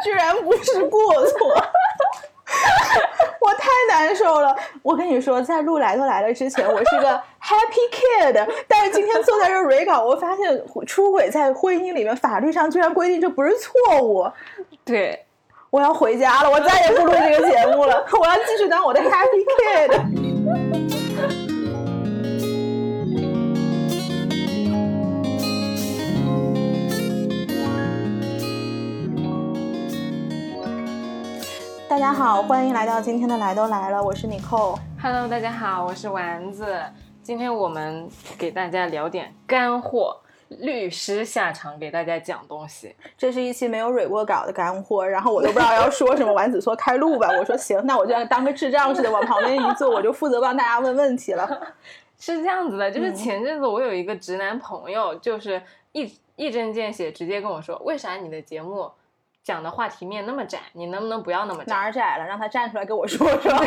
居然不是过错，我太难受了。我跟你说，在录来都来了之前，我是个 happy kid，但是今天坐在这 re 稿，我发现出轨在婚姻里面法律上居然规定这不是错误。对，我要回家了，我再也不录这个节目了，我要继续当我的 happy kid。家好，欢迎来到今天的来都来了，我是妮蔻。Hello，大家好，我是丸子。今天我们给大家聊点干货，律师下场给大家讲东西。这是一期没有蕊过稿的干货，然后我都不知道要说什么。丸子说开录吧，我说行，那我就当个智障似的往旁边一坐，我就负责帮大家问问题了。是这样子的，就是嗯前阵子我有一个直男朋友，就是一一针见血，直接跟我说，为啥你的节目讲的话题面那么窄？你能不能不要那么窄？哪儿窄了？让他站出来跟我说说。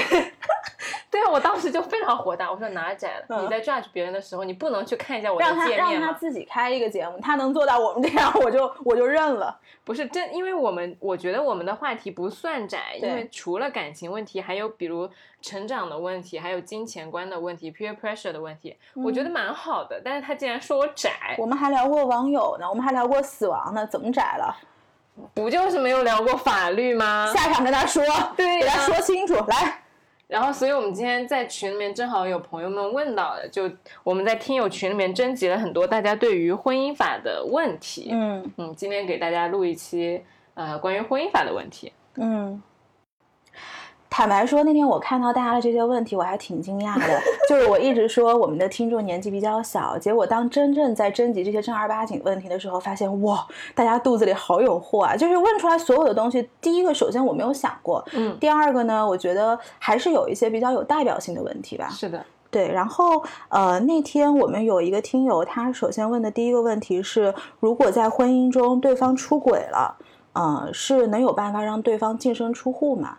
对啊，我当时就非常火大，我说哪儿窄了？嗯你在 judge 别人的时候，你不能去看一下我的让他界面吗？让他自己开一个节目，他能做到我们这样，我就我就认了。不是真，因为我们我觉得我们的话题不算窄，因为除了感情问题，还有比如成长的问题，还有金钱观的问题，peer pressure 的问题，我觉得蛮好的。但是他竟然说我窄，我们还聊过网友呢，我们还聊过死亡呢，怎么窄了？不就是没有聊过法律吗？下场跟他说，对啊给他说清楚。来，然后，所以我们今天在群里面正好有朋友们问到的，就我们在听友群里面征集了很多大家对于婚姻法的问题。嗯嗯，今天给大家录一期呃关于婚姻法的问题。嗯。坦白说，那天我看到大家的这些问题，我还挺惊讶的。就是我一直说我们的听众年纪比较小，结果当真正在征集这些正儿八经问题的时候，发现哇，大家肚子里好有货啊！就是问出来所有的东西，第一个首先我没有想过，嗯，第二个呢，我觉得还是有一些比较有代表性的问题吧。是的，对，然后呃，那天我们有一个听友，他首先问的第一个问题是，如果在婚姻中对方出轨了，呃，是能有办法让对方净身出户吗？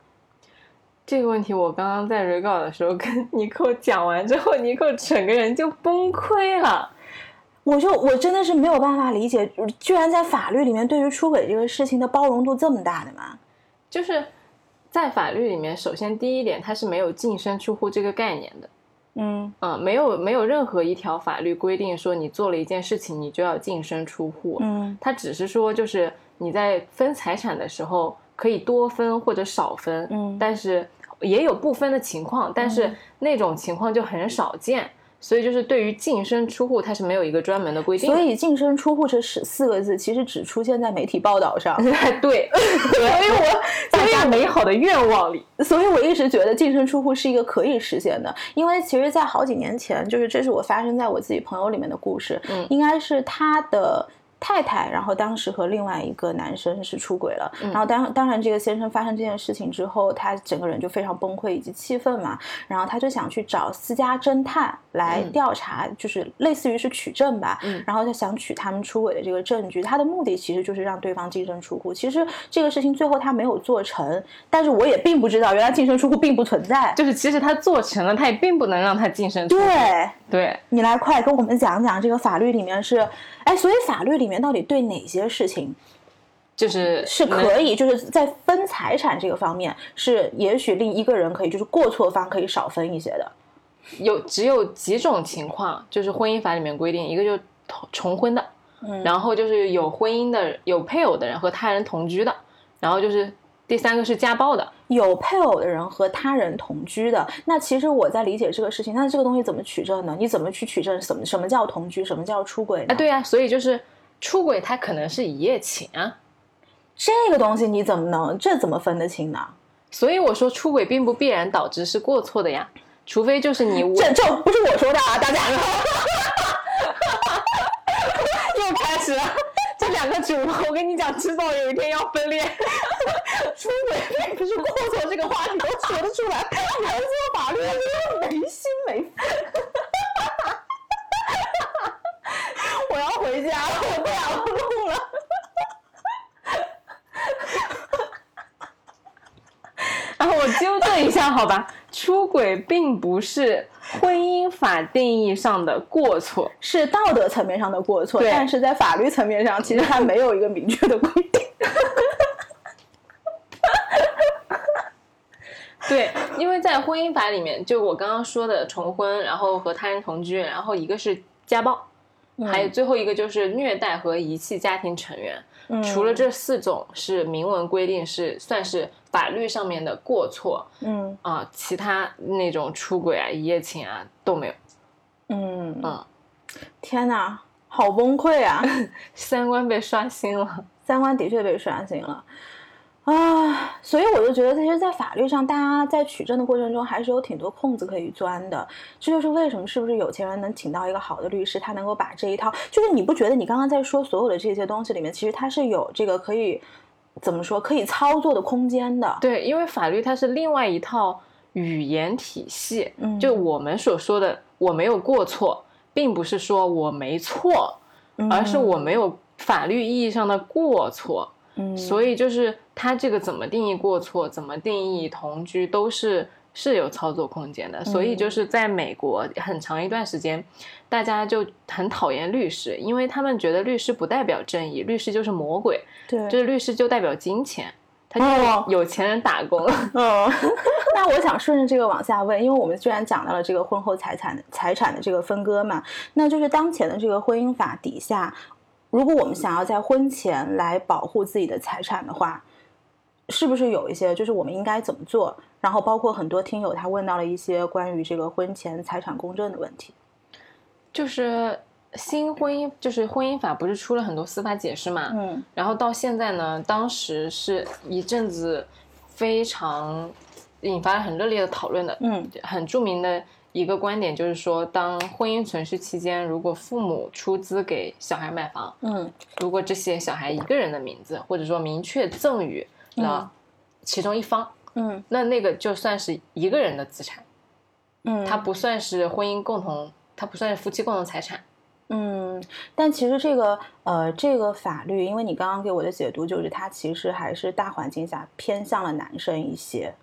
这个问题我刚刚在 re 稿的时候跟尼寇讲完之后，尼寇整个人就崩溃了。我就我真的是没有办法理解，居然在法律里面对于出轨这个事情的包容度这么大的吗？就是在法律里面，首先第一点，它是没有净身出户这个概念的。嗯嗯，没有没有任何一条法律规定说你做了一件事情你就要净身出户，嗯它只是说就是你在分财产的时候可以多分或者少分，嗯但是也有不分的情况，但是那种情况就很少见，所以就是对于净身出户它是没有一个专门的规定的，所以净身出户这四四个字其实只出现在媒体报道上，对，所以我 大家美好的愿望里，所以我一直觉得净身出户是一个可以实现的，因为其实，在好几年前，就是这是我发生在我自己朋友里面的故事，嗯。应该是他的。太太，然后当时和另外一个男生是出轨了，嗯。然后当当然这个先生发生这件事情之后，他整个人就非常崩溃以及气愤嘛，然后他就想去找私家侦探来嗯。调查，就是类似于是取证吧，嗯。然后他想取他们出轨的这个证据，他的目的其实就是让对方净身出户。其实这个事情最后他没有做成，但是我也并不知道原来净身出户并不存在。就是其实他做成了，他也并不能让他净身出户，对。对，你来快跟我们讲讲这个法律里面是，哎，所以法律里面到底对哪些事情就是是可以，就是在分财产这个方面，是也许另一个人可以，就是过错方可以少分一些的。有只有几种情况，就是婚姻法里面规定，一个就是同重婚的，嗯然后就是有婚姻的、有配偶的人和他人同居的，然后就是第三个是家暴的。有配偶的人和他人同居的，那其实我在理解这个事情，那这个东西怎么取证呢？你怎么去取证什么什么叫同居，什么叫出轨呢？啊，对呀、所以就是出轨，他可能是一夜情啊。这个东西你怎么能这怎么分得清呢？所以我说出轨并不必然导致是过错的呀，除非就是你这这不是我说的啊，大家。又开始了。这两个主播，我跟你讲，迟早有一天要分裂。出轨并不是过错这个话你都说得出来，原做法律的真的没心没肺。我要回家了，我不想录了。然后我纠正一下，好吧，出轨并不是婚姻法定义上的过错，是道德层面上的过错，对但是在法律层面上，其实它没有一个明确的规定。对，因为在婚姻法里面，就我刚刚说的重婚，然后和他人同居，然后一个是家暴，还有最后一个就是虐待和遗弃家庭成员。嗯除了这四种是明文规定是算是法律上面的过错嗯啊、其他那种出轨啊、一夜情啊都没有。嗯嗯，天哪，好崩溃啊！三观被刷新了。三观的确被刷新了啊，所以我就觉得，其实，在法律上，大家在取证的过程中，还是有挺多空子可以钻的。这就是为什么，是不是有钱人能请到一个好的律师，他能够把这一套，就是你不觉得你刚刚在说所有的这些东西里面，其实它是有这个可以怎么说，可以操作的空间的。对，因为法律它是另外一套语言体系，嗯就我们所说的我没有过错，并不是说我没错，而是我没有法律意义上的过错。嗯，所以就是他这个怎么定义过错，怎么定义同居，都是是有操作空间的。所以就是在美国很长一段时间，大家就很讨厌律师，因为他们觉得律师不代表正义，律师就是魔鬼，对，就是律师就代表金钱，他哦就有钱人打工。嗯，那我想顺着这个往下问，因为我们虽然讲到了这个婚后财产财产的这个分割嘛，那就是当前的这个婚姻法底下，如果我们想要在婚前来保护自己的财产的话，是不是有一些就是我们应该怎么做？然后包括很多听友他问到了一些关于这个婚前财产公证的问题。就是新婚姻，就是婚姻法不是出了很多司法解释嘛？嗯然后到现在呢，当时是一阵子非常引发了很热烈的讨论的，嗯很著名的一个观点就是说，当婚姻存续期间，如果父母出资给小孩买房，嗯如果这写小孩一个人的名字，或者说明确赠与了其中一方，嗯那那个就算是一个人的资产，嗯，它不算是婚姻共同，它不算是夫妻共同财产。嗯，但其实这个呃，这个法律，因为你刚刚给我的解读就是它其实还是大环境下偏向了男生一些。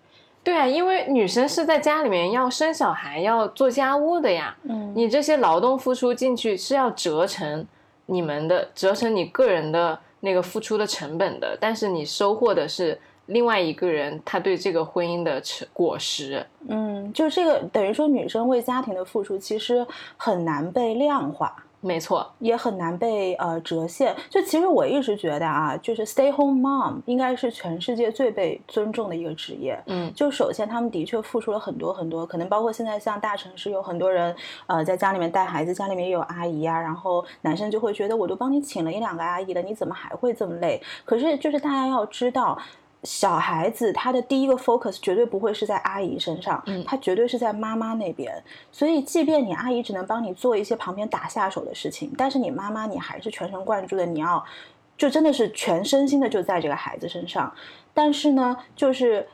对啊，因为女生是在家里面要生小孩、要做家务的呀。嗯你这些劳动付出进去是要折成你们的，折成你个人的那个付出的成本的，但是你收获的是另外一个人他对这个婚姻的成果实。嗯，就这个等于说女生为家庭的付出其实很难被量化。没错，也很难被呃折现。就其实我一直觉得啊，就是 stay home mom 应该是全世界最被尊重的一个职业。嗯，就首先他们的确付出了很多很多，可能包括现在像大城市有很多人呃在家里面带孩子，家里面也有阿姨啊，然后男生就会觉得我都帮你请了一两个阿姨了，你怎么还会这么累？可是就是大家要知道。小孩子他的第一个 focus 绝对不会是在阿姨身上，嗯他绝对是在妈妈那边。所以，即便你阿姨只能帮你做一些旁边打下手的事情，但是你妈妈你还是全神贯注的，你要就真的是全身心的就在这个孩子身上。但是呢，就是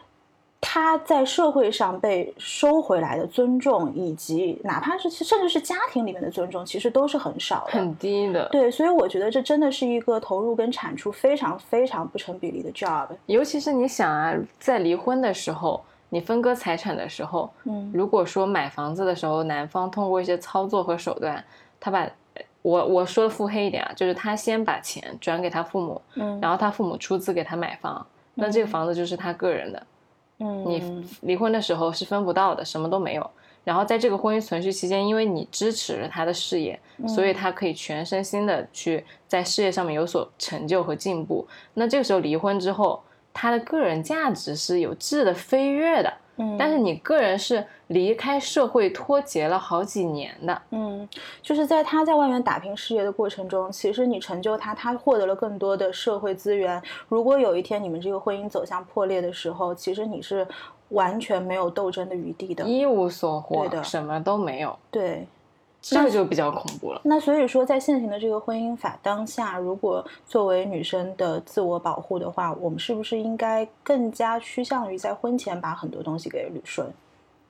他在社会上被收回来的尊重，以及哪怕是甚至是家庭里面的尊重，其实都是很少的。很低的。对，所以我觉得这真的是一个投入跟产出非常非常不成比例的 job。尤其是你想啊，在离婚的时候，你分割财产的时候，嗯如果说买房子的时候，男方通过一些操作和手段，他把我我说的腹黑一点啊，就是他先把钱转给他父母，嗯然后他父母出资给他买房，那这个房子就是他个人的。嗯，你离婚的时候是分不到的，什么都没有。然后在这个婚姻存续期间，因为你支持了他的事业，所以他可以全身心的去在事业上面有所成就和进步。那这个时候离婚之后，他的个人价值是有质的飞跃的。嗯。但是你个人是离开社会脱节了好几年的，嗯，就是在他在外面打拼事业的过程中，其实你成就他，他获得了更多的社会资源。如果有一天你们这个婚姻走向破裂的时候，其实你是完全没有斗争的余地的。一无所获对，的。什么都没有，对，这个就比较恐怖了。那所以说，在现行的这个婚姻法当下，如果作为女生的自我保护的话，我们是不是应该更加趋向于在婚前把很多东西给捋顺？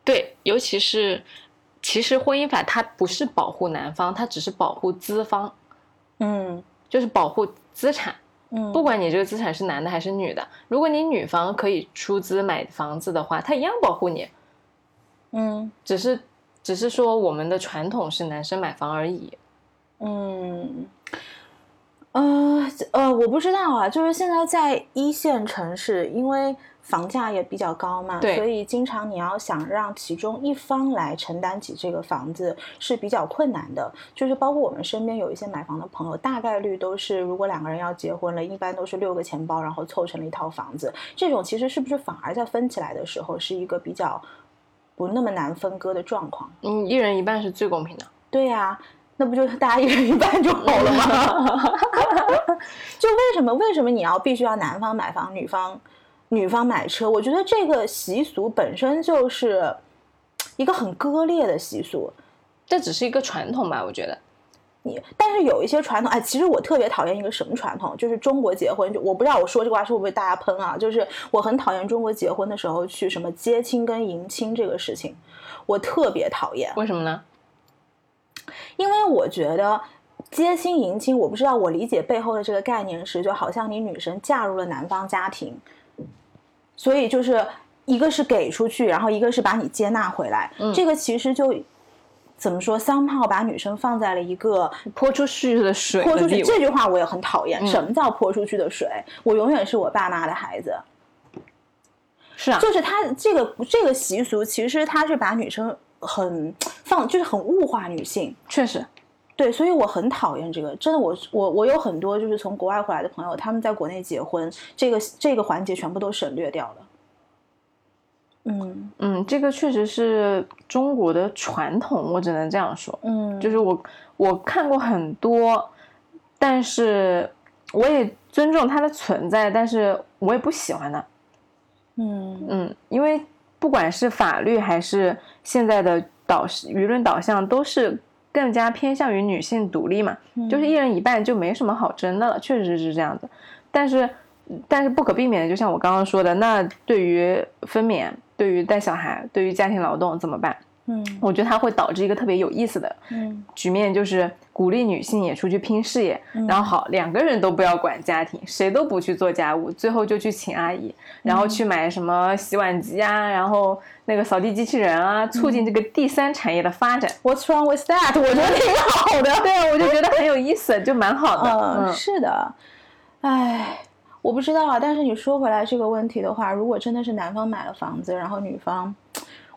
对，尤其是其实婚姻法它不是保护男方，它只是保护资方，嗯就是保护资产。嗯，不管你这个资产是男的还是女的，如果你女方可以出资买房子的话，它一样保护你，嗯只是只是说我们的传统是男生买房而已。嗯，呃呃，我不知道啊，就是现在在一线城市，因为房价也比较高嘛，对所以经常你要想让其中一方来承担起这个房子是比较困难的。就是包括我们身边有一些买房的朋友，大概率都是如果两个人要结婚了，一般都是六个钱包，然后凑成了一套房子。这种其实是不是反而在分起来的时候是一个比较不那么难分割的状况？嗯，一人一半是最公平的。对呀、那不就大家一人一半就好了吗？就为什么为什么你要必须要男方买房，女方女方买车？我觉得这个习俗本身就是一个很割裂的习俗。这只是一个传统吧，我觉得。你但是有一些传统，哎，其实我特别讨厌一个什么传统，就是中国结婚，就我不知道我说这个话是会不会大家喷啊？就是我很讨厌中国结婚的时候去什么接亲跟迎亲这个事情，我特别讨厌。为什么呢？因为我觉得接亲迎亲，我不知道我理解背后的这个概念是，就好像你女生嫁入了男方家庭，所以就是一个是给出去，然后一个是把你接纳回来，嗯这个其实就怎么说，somehow 把女生放在了一个泼出去的水泼出去。这句话我也很讨厌。嗯什么叫泼出去的水？我永远是我爸妈的孩子。是啊，就是他这个这个习俗，其实他是把女生很放，就是很物化女性。确实，对，所以我很讨厌这个。真的我，我我有很多就是从国外回来的朋友，他们在国内结婚，这个这个环节全部都省略掉了。嗯嗯，这个确实是中国的传统，我只能这样说。嗯，就是我我看过很多，但是我也尊重它的存在，但是我也不喜欢它。嗯嗯，因为不管是法律还是现在的导舆论导向，都是更加偏向于女性独立嘛，就是一人一半就没什么好争的了，确实是这样子。但是，但是不可避免的，就像我刚刚说的，那对于分娩、对于带小孩、对于家庭劳动怎么办？嗯我觉得它会导致一个特别有意思的嗯局面，就是鼓励女性也出去拼事业，然后好两个人都不要管家庭，谁都不去做家务，最后就去请阿姨，然后去买什么洗碗机啊，然后那个扫地机器人啊，促进这个第三产业的发展。，What's wrong with that？我觉得挺好的。对啊，我就觉得很有意思，就蛮好的。嗯，嗯，是的，唉，我不知道啊。但是你说回来这个问题的话，如果真的是男方买了房子，然后女方，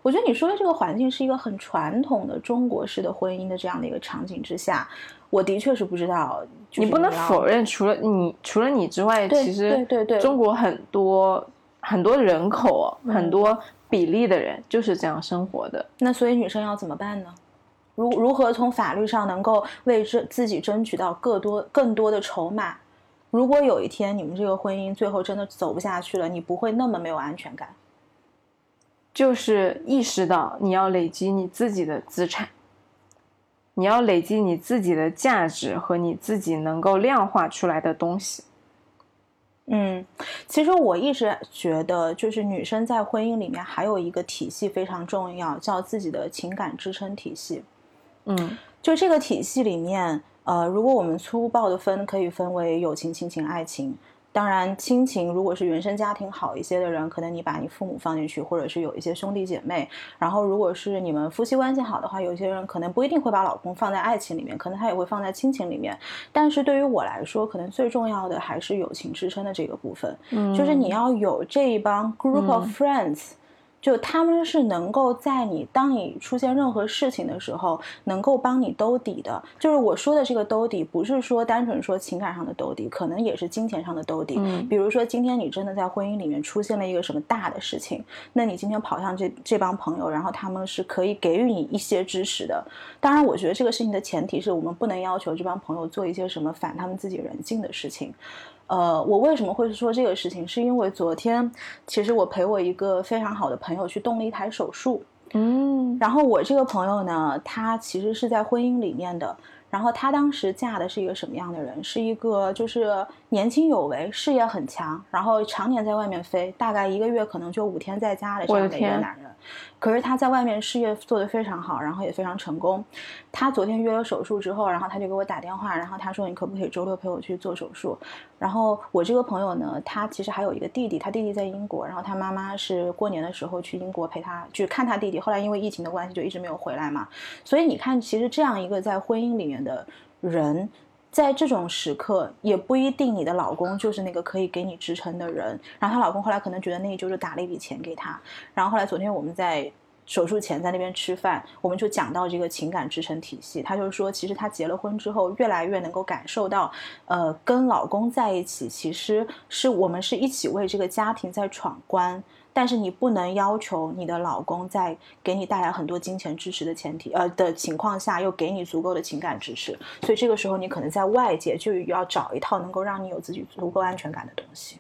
我觉得你说的这个环境是一个很传统的中国式的婚姻的这样的一个场景之下，我的确是不知道。就是你不能否认，除了你除了你之外，其实对对对中国很多很多人口，嗯很多比例的人就是这样生活的。那所以女生要怎么办呢？如如何从法律上能够为这自己争取到更多更多的筹码？如果有一天你们这个婚姻最后真的走不下去了，你不会那么没有安全感。就是意识到你要累积你自己的资产，你要累积你自己的价值和你自己能够量化出来的东西。嗯，其实我一直觉得，就是女生在婚姻里面还有一个体系非常重要，叫自己的情感支撑体系。嗯就这个体系里面，呃，如果我们粗暴的分，可以分为友情、亲情、爱情。当然，亲情如果是原生家庭好一些的人，可能你把你父母放进去，或者是有一些兄弟姐妹。然后，如果是你们夫妻关系好的话，有些人可能不一定会把老公放在爱情里面，可能他也会放在亲情里面。但是对于我来说，可能最重要的还是友情支撑的这个部分。嗯，就是你要有这一帮 group of friends，、就他们是能够在你当你出现任何事情的时候，能够帮你兜底的。就是我说的这个兜底，不是说单纯说情感上的兜底，可能也是金钱上的兜底。嗯比如说今天你真的在婚姻里面出现了一个什么大的事情，那你今天跑向这这帮朋友，然后他们是可以给予你一些支持的。当然，我觉得这个事情的前提是我们不能要求这帮朋友做一些什么反他们自己人性的事情。呃，我为什么会说这个事情？是因为昨天其实我陪我一个非常好的朋友去动了一台手术，嗯然后我这个朋友呢，他其实是在婚姻里面的。然后他当时嫁的是一个什么样的人？是一个就是年轻有为、事业很强，然后常年在外面飞，大概一个月可能就五天在家的这样的一个男人。可是他在外面事业做得非常好，然后也非常成功。他昨天约了手术之后，然后他就给我打电话，然后他说你可不可以周六陪我去做手术？然后我这个朋友呢，他其实还有一个弟弟，他弟弟在英国，然后他妈妈是过年的时候去英国陪他去看他弟弟，后来因为疫情的关系就一直没有回来嘛。所以你看，其实这样一个在婚姻里面的人。在这种时刻，也不一定你的老公就是那个可以给你支撑的人。然后她老公后来可能觉得内疚，就打了一笔钱给她。然后后来昨天我们在手术前在那边吃饭，我们就讲到这个情感支撑体系。她就是说，其实她结了婚之后，越来越能够感受到，呃，跟老公在一起，其实是我们是一起为这个家庭在闯关。但是你不能要求你的老公在给你带来很多金钱支持的前提，呃的情况下，又给你足够的情感支持。所以这个时候，你可能在外界就要找一套能够让你有自己足够安全感的东西。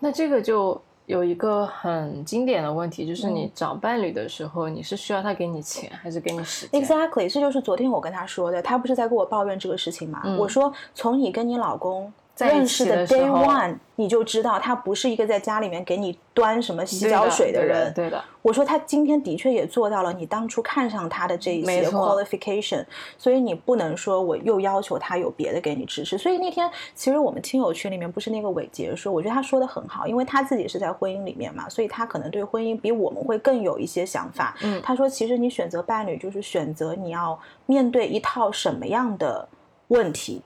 那这个就有一个很经典的问题，就是你找伴侣的时候，你是需要他给你钱，还是给你时间？Exactly，这就是昨天我跟他说的。他不是在跟我抱怨这个事情吗？我说，从你跟你老公。认识的 day one，你就知道他不是一个在家里面给你端什么洗脚水的人。对的，我说他今天的确也做到了你当初看上他的这一些 qualification，所以你不能说我又要求他有别的给你支持。所以那天其实我们亲友群里面不是那个伟杰说，我觉得他说的很好，因为他自己是在婚姻里面嘛，所以他可能对婚姻比我们会更有一些想法。嗯，他说其实你选择伴侣就是选择你要面对一套什么样的问题。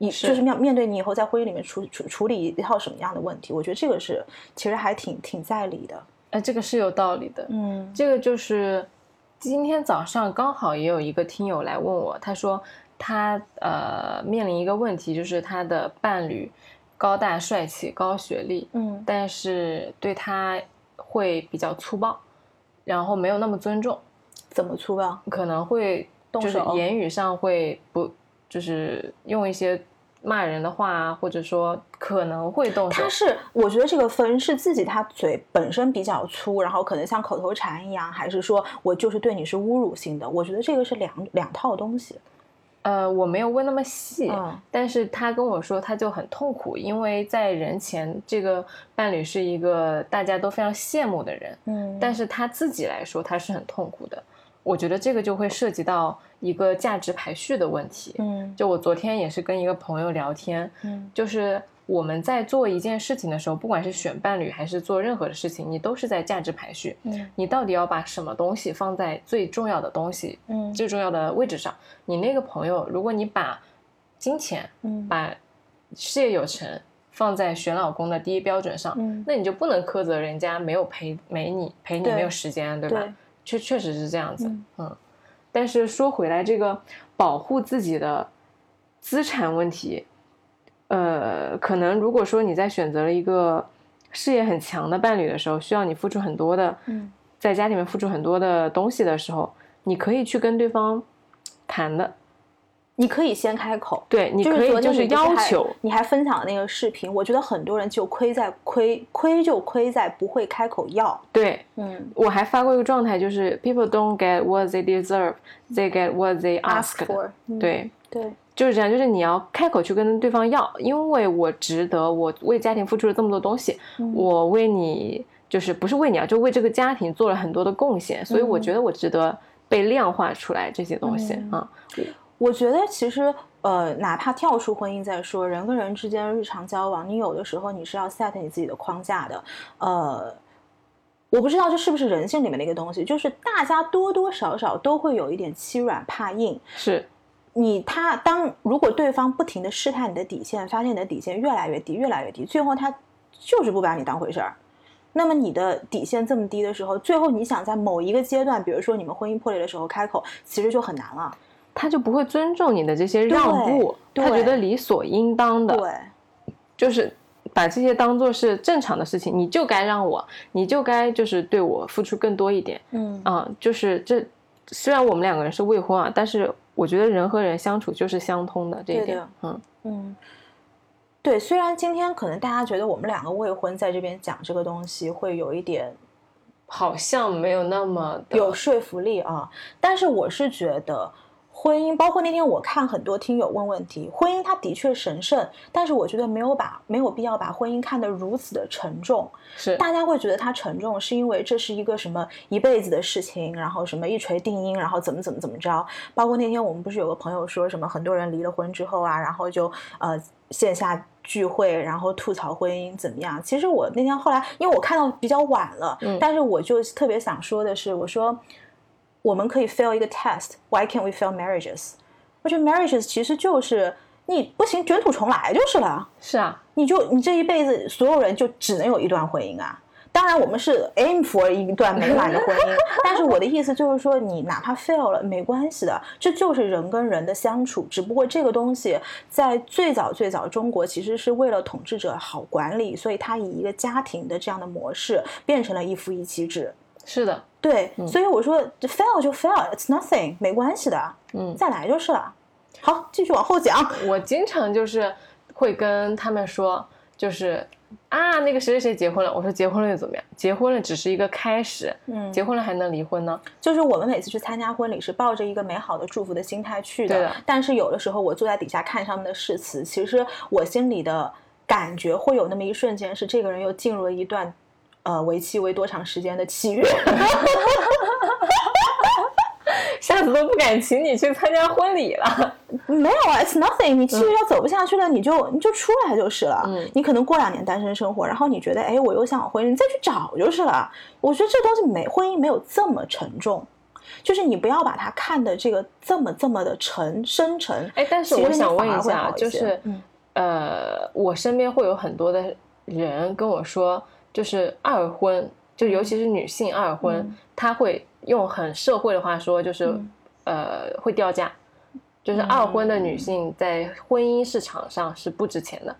你就是面面对你以后在婚姻里面处处处理一套什么样的问题？我觉得这个是其实还挺挺在理的。哎，这个是有道理的。嗯，这个就是今天早上刚好也有一个听友来问我，他说他呃面临一个问题，就是他的伴侣高大帅气、高学历，嗯，但是对他会比较粗暴，然后没有那么尊重。怎么粗暴？可能会就是言语上会不。就是用一些骂人的话，或者说可能会动手。他是，我觉得这个分是自己他嘴本身比较粗，然后可能像口头禅一样，还是说我就是对你是侮辱性的？我觉得这个是两两套东西。呃，我没有问那么细，但是他跟我说他就很痛苦，因为在人前这个伴侣是一个大家都非常羡慕的人，嗯，但是他自己来说他是很痛苦的。我觉得这个就会涉及到一个价值排序的问题。嗯，就我昨天也是跟一个朋友聊天，嗯，就是我们在做一件事情的时候，不管是选伴侣还是做任何的事情，你都是在价值排序。嗯，你到底要把什么东西放在最重要的东西，嗯，最重要的位置上？你那个朋友，如果你把金钱，嗯，把事业有成放在选老公的第一标准上，嗯，那你就不能苛责人家没有陪没你陪你没有时间，对吧？确确实是这样子，嗯，但是说回来，这个保护自己的资产问题，呃，可能如果说你在选择了一个事业很强的伴侣的时候，需要你付出很多的，嗯，在家里面付出很多的东西的时候，你可以去跟对方谈的。你可以先开口，对，你可以就是要求。你还分享了那个视频，我觉得很多人就亏在亏亏就亏在不会开口要。对，嗯，我还发过一个状态，就是 people don't get what they deserve, they get what they ask for。对对，就是这样，就是你要开口去跟对方要，因为我值得，我为家庭付出了这么多东西，我为你就是不是为你啊，就为这个家庭做了很多的贡献，所以我觉得我值得被量化出来这些东西啊。我觉得其实，呃，哪怕跳出婚姻再说，人跟人之间日常交往，你有的时候你是要 set 你自己的框架的。呃，我不知道这是不是人性里面的一个东西，就是大家多多少少都会有一点欺软怕硬。是，你他当如果对方不停的试探你的底线，发现你的底线越来越低，越来越低，最后他就是不把你当回事儿。那么你的底线这么低的时候，最后你想在某一个阶段，比如说你们婚姻破裂的时候开口，其实就很难了。他就不会尊重你的这些让步，他觉得理所应当的，对，就是把这些当做是正常的事情，你就该让我，你就该就是对我付出更多一点，嗯。啊，就是这虽然我们两个人是未婚啊，但是我觉得人和人相处就是相通的这一点，嗯。嗯，对，虽然今天可能大家觉得我们两个未婚在这边讲这个东西会有一点，好像没有那么有说服力啊，但是我是觉得。婚姻包括那天我看很多听友问问题，婚姻它的确神圣，但是我觉得没有把没有必要把婚姻看得如此的沉重。是大家会觉得它沉重，是因为这是一个什么一辈子的事情，然后什么一锤定音，然后怎么怎么怎么着。包括那天我们不是有个朋友说什么很多人离了婚之后啊，然后就呃线下聚会，然后吐槽婚姻怎么样？其实我那天后来因为我看到比较晚了，嗯，但是我就特别想说的是，我说。我们可以 fail 一个 test，Why can't we fail marriages？我觉得 marriages 其实就是你不行，卷土重来就是了。是啊，你就你这一辈子，所有人就只能有一段婚姻啊。当然，我们是 aim for 一段美满的婚姻，但是我的意思就是说，你哪怕 fail 了没关系的，这就是人跟人的相处。只不过这个东西在最早最早中国其实是为了统治者好管理，所以它以一个家庭的这样的模式变成了一夫一妻制。是的，对，所以我说 fail 就 fail，it's nothing，没关系的，嗯，再来就是了。好，继续往后讲。我经常就是会跟他们说，就是啊，那个谁谁谁结婚了。我说结婚了又怎么样？结婚了只是一个开始，嗯结婚了还能离婚呢？就是我们每次去参加婚礼是抱着一个美好的祝福的心态去的，但是有的时候我坐在底下看上面的誓词，其实我心里的感觉会有那么一瞬间是这个人又进入了一段。呃，为期为多长时间的契约？下次都不敢请你去参加婚礼了。没有啊，it's nothing。你契约要走不下去了，你就你就出来就是了。嗯你可能过两年单身生活，然后你觉得，哎，我又想往婚姻，你再去找就是了。我觉得这东西没婚姻没有这么沉重，就是你不要把它看的这个这么这么的沉深沉。哎，但是我想问一下，一就是嗯呃，我身边会有很多的人跟我说，就是二婚，就尤其是女性二婚，嗯她会用很社会的话说，就是、嗯呃会掉价，就是二婚的女性在婚姻市场上是不值钱的。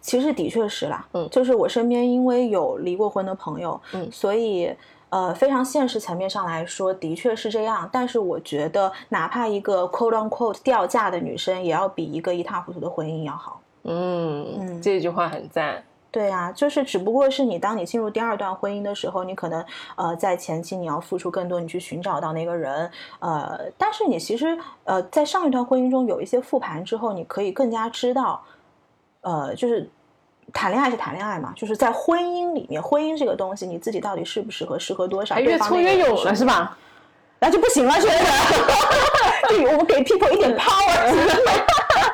其实的确是啦，嗯就是我身边因为有离过婚的朋友，嗯所以呃，非常现实层面上来说，的确是这样。但是我觉得，哪怕一个 quote on quote 掉价的女生，也要比一个一塌糊涂的婚姻要好。嗯，嗯这句话很赞。对啊，就是只不过是你当你进入第二段婚姻的时候，你可能呃在前期你要付出更多，你去寻找到那个人，呃，但是你其实呃在上一段婚姻中有一些复盘之后，你可以更加知道，呃，就是谈恋爱是谈恋爱嘛，就是在婚姻里面，婚姻这个东西你自己到底适不适合，适合多少，哎，越挫越勇了是吧？那就不行了，觉得，对，我们给 people 一点 power。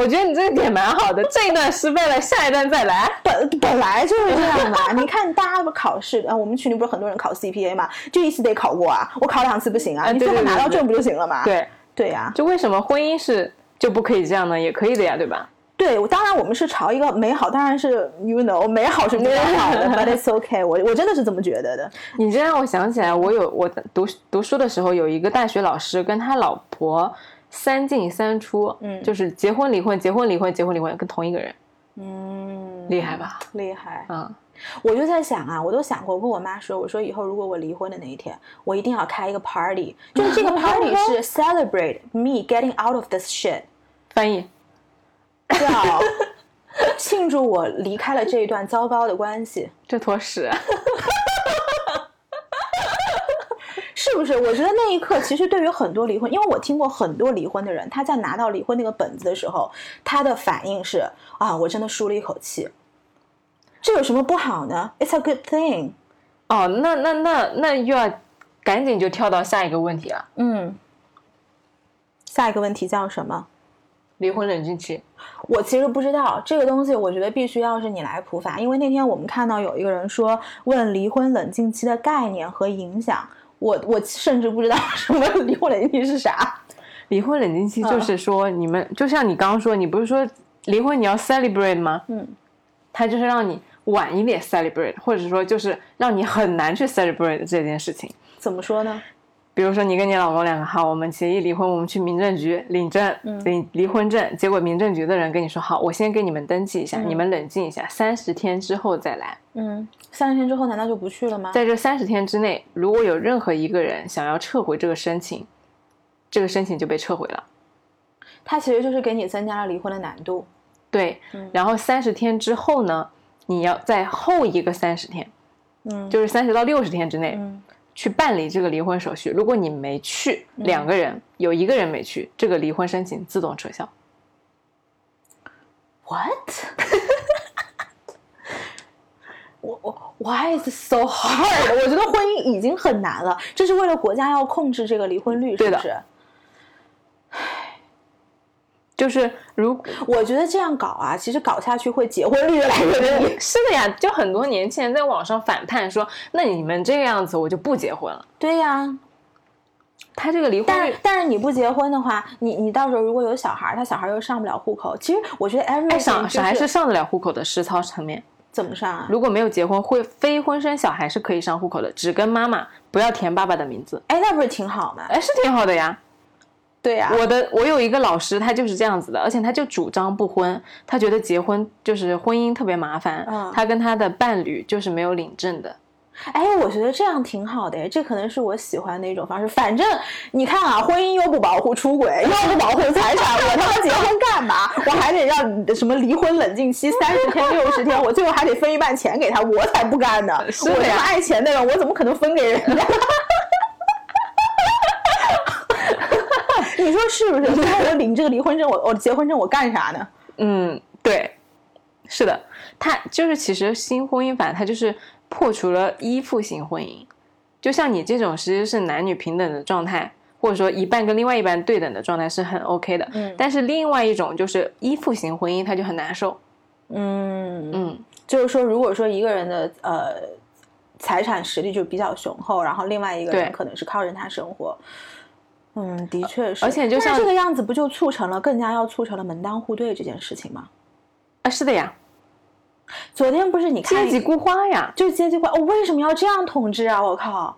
我觉得你这个点蛮好的，这一段失败了，下一段再来。本本来就是这样嘛，你看大家不考试，啊，我们群里不是很多人考 CPA 嘛，就一次得考过啊，我考两次不行啊，啊你最后拿到证不就行了嘛？对，对呀、就为什么婚姻是就不可以这样呢？也可以的呀，对吧？对，我当然我们是朝一个美好，当然是 you know 美好是比较好的，but it's okay，我我真的是这么觉得的。你这让我想起来，我有我读读书的时候，有一个大学老师跟他老婆三进三出，嗯就是结婚离婚，结婚离婚，结婚离婚，跟同一个人，嗯，厉害吧？厉害。啊、我就在想啊，我都想过，我跟我妈说，我说以后如果我离婚的那一天，我一定要开一个 party，就是这个 party 是 celebrate me getting out of this shit，翻译叫庆祝我离开了这一段糟糕的关系。这坨屎，是不是？我觉得那一刻，其实对于很多离婚，因为我听过很多离婚的人，他在拿到离婚那个本子的时候，他的反应是啊，我真的舒了一口气。这有什么不好呢？It's a good thing。哦，那那那那又要赶紧就跳到下一个问题了，嗯。下一个问题叫什么？离婚冷静期。我其实不知道这个东西，我觉得必须要是你来普法，因为那天我们看到有一个人说问离婚冷静期的概念和影响，我我甚至不知道 什么离婚冷静期是啥。离婚冷静期嗯就是说，你们、就像你刚刚说，你不是说离婚你要 celebrate 吗？嗯，他就是让你晚一点 celebrate，或者说就是让你很难去 celebrate 这件事情。怎么说呢？比如说你跟你老公两个好，我们协议离婚，我们去民政局领证，领离婚证，结果民政局的人跟你说好，我先给你们登记一下，你们冷静一下，三十天之后再来。嗯，三十天之后难道就不去了吗？在这三十天之内，如果有任何一个人想要撤回这个申请，这个申请就被撤回了。他其实就是给你增加了离婚的难度。对，然后三十天之后呢，你要在后一个三十天，嗯，就是三十到六十天之内，嗯去办理这个离婚手续。如果你没去，两个人有一个人没去，这个离婚申请自动撤销。What？我我 Why is it so hard？我觉得婚姻已经很难了，这是为了国家要控制这个离婚率，是对的不是？就是如我觉得这样搞啊，其实搞下去会结婚率越来越低。是的呀，就很多年轻人在网上反叛说，那你们这个样子我就不结婚了。对呀、他这个离婚率但是，但是你不结婚的话，你你到时候如果有小孩儿，他小孩儿又上不了户口。其实我觉得 everything 上就还是上得了户口的实操层面。怎么上啊？如果没有结婚，会非婚生小孩是可以上户口的，只跟妈妈，不要填爸爸的名字。哎，那不是挺好吗？哎，是挺好的呀。对呀、我的我有一个老师，他就是这样子的，而且他就主张不婚，他觉得结婚就是婚姻特别麻烦，嗯他跟他的伴侣就是没有领证的。哎，我觉得这样挺好的哎，这可能是我喜欢的一种方式。反正你看啊，婚姻又不保护出轨，又不保护财产，我他妈结婚干嘛？我还得让什么离婚冷静期三十天、六十天，我最后还得分一半钱给他，我才不干呢！我这么爱钱的人，我怎么可能分给人家？你说是不是？那我领这个离婚证，我我结婚证我干啥呢？嗯，对，是的，他就是其实新婚姻法它就是破除了依附型婚姻，就像你这种其实是男女平等的状态，或者说一半跟另外一半对等的状态是很 OK 的。嗯但是另外一种就是依附型婚姻，他就很难受。嗯嗯，就是说，如果说一个人的呃财产实力就比较雄厚，然后另外一个人对可能是靠着他生活，嗯，的确是。而且就像这个样子，不就促成了更加要促成了门当户对这件事情吗？啊，是的呀，昨天不是你看阶级固化呀。就阶级化，我、为什么要这样统治啊？我靠！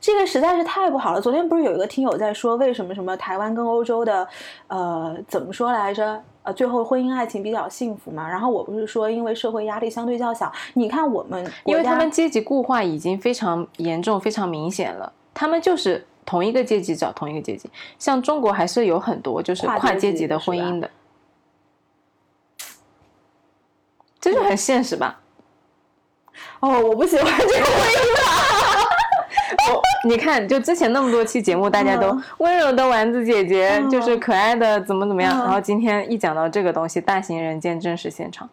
这个实在是太不好了。昨天不是有一个听友在说，为什么什么台湾跟欧洲的，呃，怎么说来着？呃，最后婚姻爱情比较幸福嘛。然后我不是说，因为社会压力相对较小。你看我们因为他们阶级固化已经非常严重、非常明显了，他们就是同一个阶级找同一个阶级。像中国还是有很多就是跨阶级的婚姻的，这就很现实吧？哦，我不喜欢这个婚姻法。你看，就之前那么多期节目，大家都嗯温柔的丸子姐姐，嗯就是可爱的怎么怎么样，嗯然后今天一讲到这个东西，大型人间真实现场。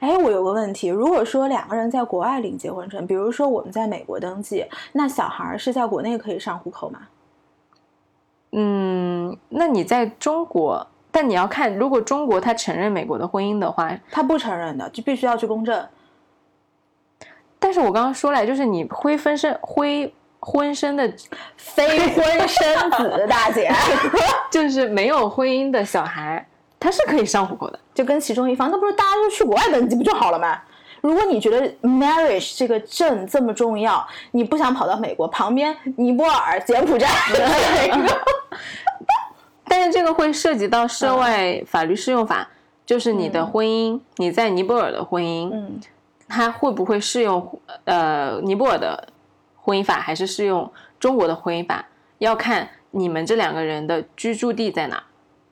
哎，我有个问题，如果说两个人在国外领结婚证，比如说我们在美国登记，那小孩儿是在国内可以上户口吗？嗯，那你在中国，但你要看，如果中国他承认美国的婚姻的话，他不承认的，就必须要去公证。但是我刚刚说了，就是你灰分身灰婚生的，非婚生子，大姐，就是没有婚姻的小孩，他是可以上户口的。就跟其中一方，那不是大家就去国外登记不就好了吗？如果你觉得 marriage 这个证这么重要，你不想跑到美国旁边尼泊尔、柬埔寨那个，但是这个会涉及到涉外法律适用法，就是你的婚姻，你在尼泊尔的婚姻，嗯它会不会适用呃尼泊尔的婚姻法，还是适用中国的婚姻法？要看你们这两个人的居住地在哪。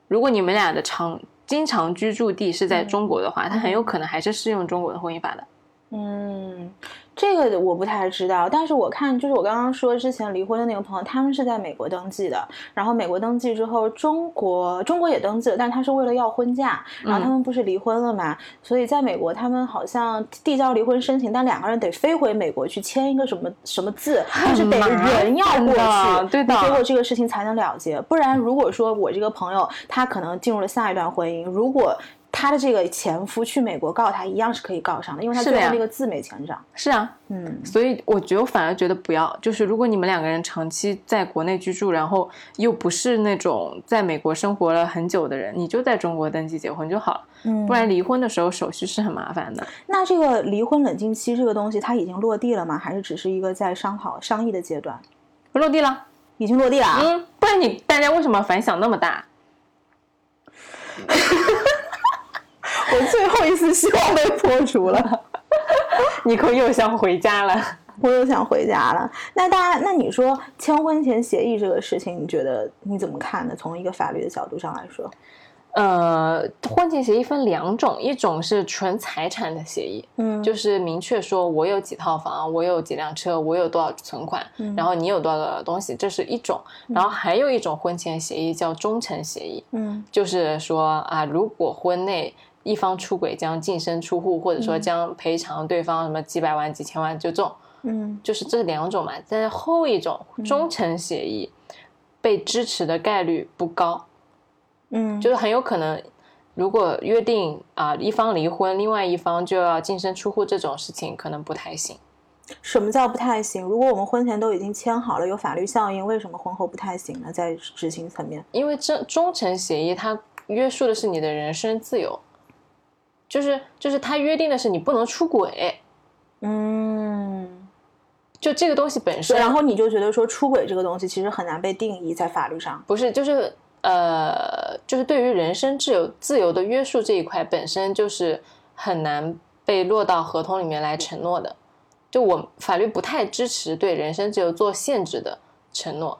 如果你们俩的常经常居住地是在中国的话，他很有可能还是适用中国的婚姻法的。嗯，这个我不太知道，但是我看就是我刚刚说之前离婚的那个朋友，他们是在美国登记的，然后美国登记之后，中国中国也登记了，但他是为了要婚假，然后他们不是离婚了嘛，所以在美国他们好像递交离婚申请，但两个人得飞回美国去签一个什么什么字，就是得人要过去，对的结果这个事情才能了结，不然如果说我这个朋友他可能进入了下一段婚姻，如果他的这个前夫去美国告他，一样是可以告上的，因为他最后那个字没签上。是啊，嗯，所以我觉得我反而觉得不要，就是如果你们两个人长期在国内居住，然后又不是那种在美国生活了很久的人，你就在中国登记结婚就好了，嗯不然离婚的时候手续是很麻烦的。那这个离婚冷静期这个东西，它已经落地了吗？还是只是一个在商讨商议的阶段？落地了，已经落地了啊。嗯，不然你大家为什么反响那么大？我最后一丝希望被破除了，尼克又想回家了。我又想回家了。那大家，那你说签婚前协议这个事情，你觉得你怎么看呢？从一个法律的角度上来说，呃，婚前协议分两种，一种是纯财产的协议，嗯就是明确说我有几套房，我有几辆车，我有多少存款，嗯然后你有多少东西，这是一种。然后还有一种婚前协议叫忠诚协议，嗯就是说啊，如果婚内一方出轨将净身出户，或者说将赔偿对方什么几百万、几千万就这种，嗯就是这两种嘛。但是后一种忠诚协议被支持的概率不高，嗯，就是很有可能，如果约定啊、一方离婚，另外一方就要净身出户这种事情可能不太行。什么叫不太行？如果我们婚前都已经签好了，有法律效应，为什么婚后不太行呢？在执行层面，因为这忠诚协议它约束的是你的人身自由，就是就是他约定的是你不能出轨，嗯，就这个东西本身，然后你就觉得说出轨这个东西其实很难被定义在法律上，不是就是呃，就是对于人身自由自由的约束这一块本身就是很难被落到合同里面来承诺的。就我法律不太支持对人身自由做限制的承诺，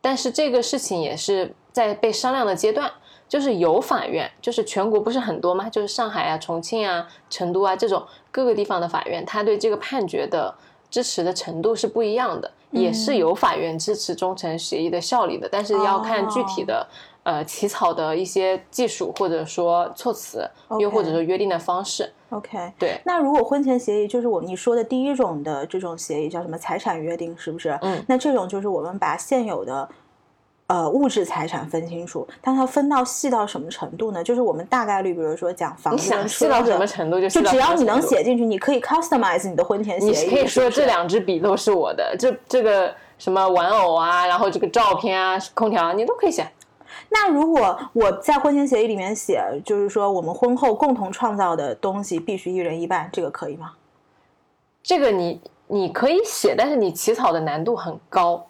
但是这个事情也是在被商量的阶段，就是有法院，就是全国不是很多吗？就是上海啊、重庆啊、成都啊这种各个地方的法院，他对这个判决的支持的程度是不一样的，也是有法院支持忠诚协议的效力的，但是要看具体的呃起草的一些技术或者说措辞，又或者说约定的方式。OK，对，那如果婚前协议就是我你说的第一种的这种协议，叫什么财产约定，是不是？嗯，那这种就是我们把现有的呃物质财产分清楚，但它分到细到什么程度呢？就是我们大概率，比如说讲房你子细到什么程度就就只要你能写进去，你可以 customize 你的婚前协议。你可以说这两支笔都是我的，这这个什么玩偶啊，然后这个照片啊，空调啊你都可以写。那如果我在婚前协议里面写，就是说我们婚后共同创造的东西必须一人一半，这个可以吗？这个你你可以写，但是你起草的难度很高，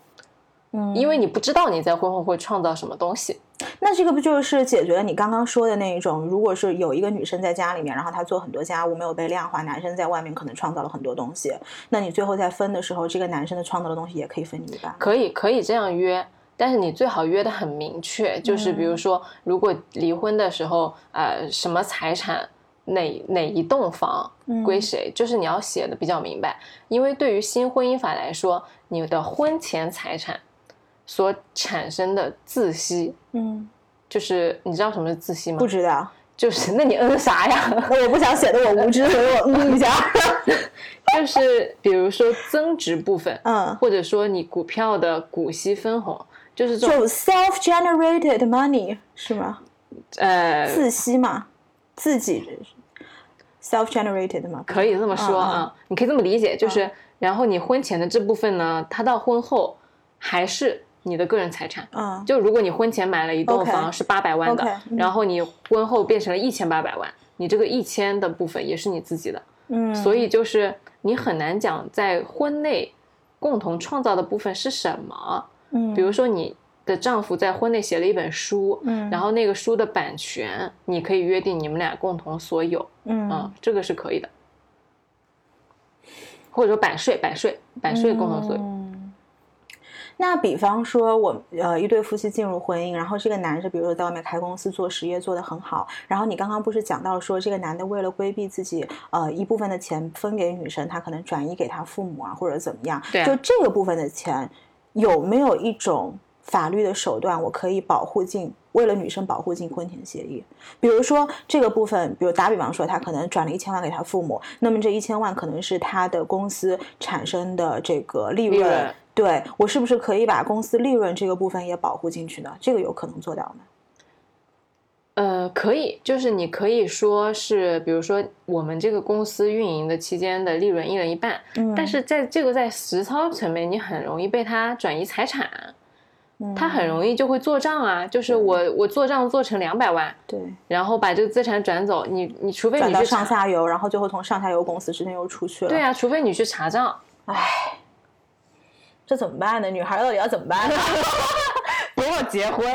嗯因为你不知道你在婚后会创造什么东西。那这个不就是解决了你刚刚说的那一种？如果是有一个女生在家里面，然后她做很多家务没有被量化，男生在外面可能创造了很多东西，那你最后在分的时候，这个男生的创造的东西也可以分你一半。可以可以这样约，但是你最好约的很明确，就是比如说，如果离婚的时候，呃，什么财产。哪哪一栋房归谁，就是你要写的比较明白，因为对于新婚姻法来说，你的婚前财产所产生的自息，嗯，就是你知道什么是自息吗？不知道，就是那你嗯啥呀？我不想显得我无知，所以我嗯一下。就是比如说增值部分，嗯，或者说你股票的股息分红，就是这种就 self-generated money 是吗？呃，自息嘛，自己 self-generated 嘛，可以这么说啊，你可以这么理解，就是然后你婚前的这部分呢，它到婚后还是你的个人财产。嗯，就如果你婚前买了一栋房是八百万的然后你婚后变成了一千八百万，你这个一千的部分也是你自己的。嗯，所以就是你很难讲在婚内共同创造的部分是什么。嗯，比如说你的丈夫在婚内写了一本书，嗯然后那个书的版权你可以约定你们俩共同所有，嗯嗯，这个是可以的。或者说版税，版税，版税共同所有。嗯那比方说我，呃一对夫妻进入婚姻，然后这个男的，比如说在外面开公司做实业做得很好，然后你刚刚不是讲到说，这个男的为了规避自己呃一部分的钱分给女生，他可能转移给他父母啊，或者怎么样，对啊。就这个部分的钱，有没有一种法律的手段，我可以保护进为了女生保护进婚前协议？比如说这个部分，比如打比方说，他可能转了一千万给他父母，那么这一千万可能是他的公司产生的这个利润。利润对我是不是可以把公司利润这个部分也保护进去呢？这个有可能做到吗？呃，可以，就是你可以说是，比如说我们这个公司运营的期间的利润一人一半，嗯但是在这个在实操层面，你很容易被他转移财产，他很容易就会做账啊，就是我我做账做成两百万，对然后把这个资产转走，你你除非你去，上下游，然后最后从上下游公司之间又出去了。对啊，除非你去查账，这怎么办呢？女孩到底要怎么办呢？不要结婚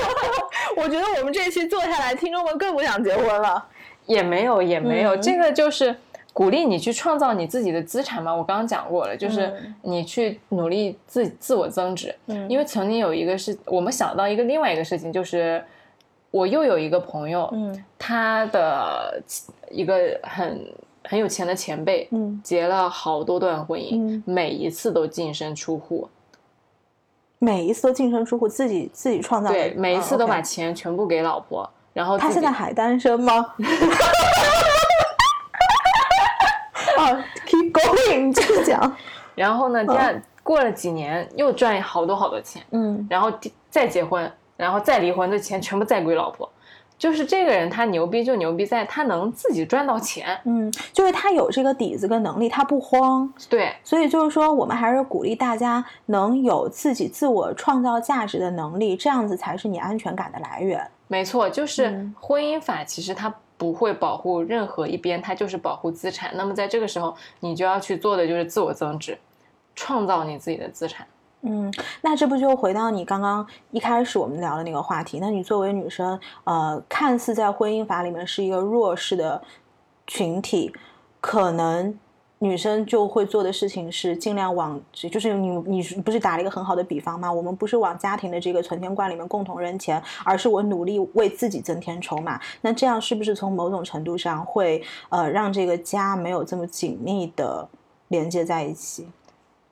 我觉得我们这一期做下来，听众们更不想结婚了。也没有也没有，嗯这个就是。鼓励你去创造你自己的资产嘛，我刚刚讲过了，就是嗯你去努力自自我增值。嗯因为曾经有一个是我们想到一个另外一个事情，就是我又有一个朋友，嗯他的一个很很有钱的前辈，嗯结了好多段婚姻，嗯每一次都净身出户，每一次都净身出户，自己自己创造。对，每一次都嗯把钱全部给老婆，然后他现在还单身吗？哦，keep 讲。然后呢，第二、过了几年又赚好多好多钱，嗯然后再结婚，然后再离婚，这钱全部再归老婆。就是这个人他牛逼就牛逼在他能自己赚到钱，嗯，就是他有这个底子跟能力，他不慌。对，所以就是说，我们还是鼓励大家能有自己自我创造价值的能力，这样子才是你安全感的来源。没错，就是嗯婚姻法其实它不会保护任何一边，它就是保护资产。那么在这个时候，你就要去做的就是自我增值，创造你自己的资产。嗯，那这不就回到你刚刚一开始我们聊的那个话题？那你作为女生，呃，看似在婚姻法里面是一个弱势的群体，可能女生就会做的事情是尽量往，就是你你不是打了一个很好的比方吗？我们不是往家庭的这个存钱罐里面共同扔钱，而是我努力为自己增添筹码。那这样是不是从某种程度上会呃让这个家没有这么紧密的连接在一起？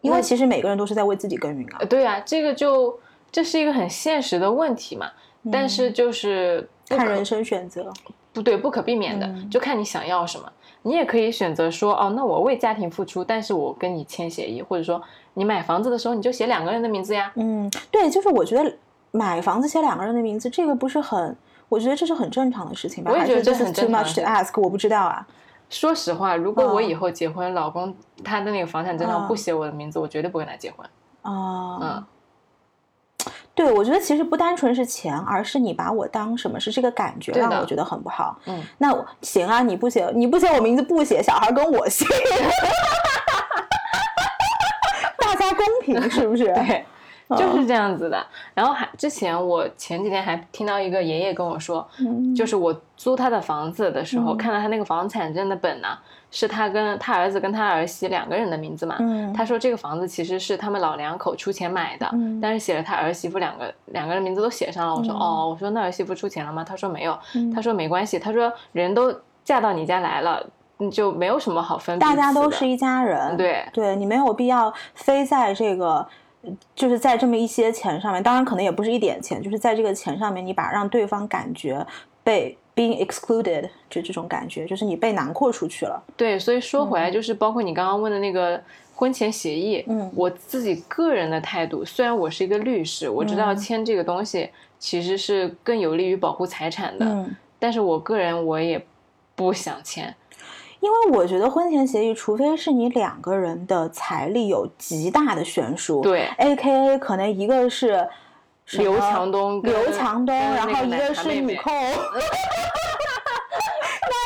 因为其实每个人都是在为自己耕耘啊呃，。对啊，这个就这是一个很现实的问题嘛。但是就是看人生选择，不对，不可避免的，嗯就看你想要什么。你也可以选择说，哦，那我为家庭付出，但是我跟你签协议，或者说你买房子的时候你就写两个人的名字呀。嗯，对，就是我觉得买房子写两个人的名字，这个不是很，我觉得这是很正常的事情吧？我也觉得这是很 too 正常 much to 的 ask，我不知道啊。说实话，如果我嗯以后结婚，老公他的那个房产证上不写我的名字，我绝对不跟他结婚。啊、嗯，对，我觉得其实不单纯是钱，而是你把我当什么，是这个感觉让我觉得很不好。嗯，那行啊，你不写，你不写我名字不写，小孩跟我姓，大家公平是不是？对，嗯就是这样子的。然后还之前我前几天还听到一个爷爷跟我说，嗯，就是我租他的房子的时候，嗯看到他那个房产证的本呢，是他跟他儿子跟他儿媳两个人的名字嘛。嗯，他说这个房子其实是他们老两口出钱买的，嗯但是写了他儿媳妇两个两个人名字都写上了。我说、嗯哦，我说那儿媳妇出钱了吗？他说没有。嗯他说没关系，他说人都嫁到你家来了，你就没有什么好分大。家都是一家人，对对你没有必要非在这个，呃就是在这么一些钱上面，当然可能也不是一点钱，就是在这个钱上面，你把让对方感觉被 being excluded，就这种感觉，就是你被囊括出去了。对，所以说回来就是包括你刚刚问的那个婚前协议，嗯。我自己个人的态度，虽然我是一个律师，我知道嗯。签这个东西其实是更有利于保护财产的，嗯，但是我个人我也不想签。因为我觉得婚前协议，除非是你两个人的财力有极大的悬殊，对，，A K A 可能一个是刘强东刘强东，然后一个是茶妹妹你扣。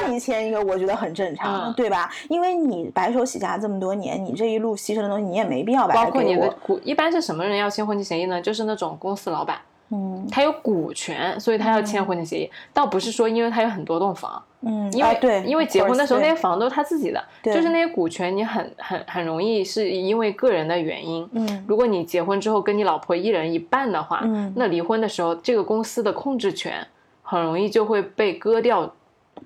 那你签一个，我觉得很正常，嗯对吧？因为你白手起家这么多年，你这一路牺牲的东西，你也没必要把它包括。你的股，一般是什么人要签婚前协议呢？就是那种公司老板，嗯他有股权，所以他要签婚前协议。倒不是说因为他有很多栋房，嗯，因为、啊对，因为结婚的时候那些房都是他自己的，对就是那些股权你很很很容易是因为个人的原因。嗯。如果你结婚之后跟你老婆一人一半的话，嗯。那离婚的时候这个公司的控制权很容易就会被割掉，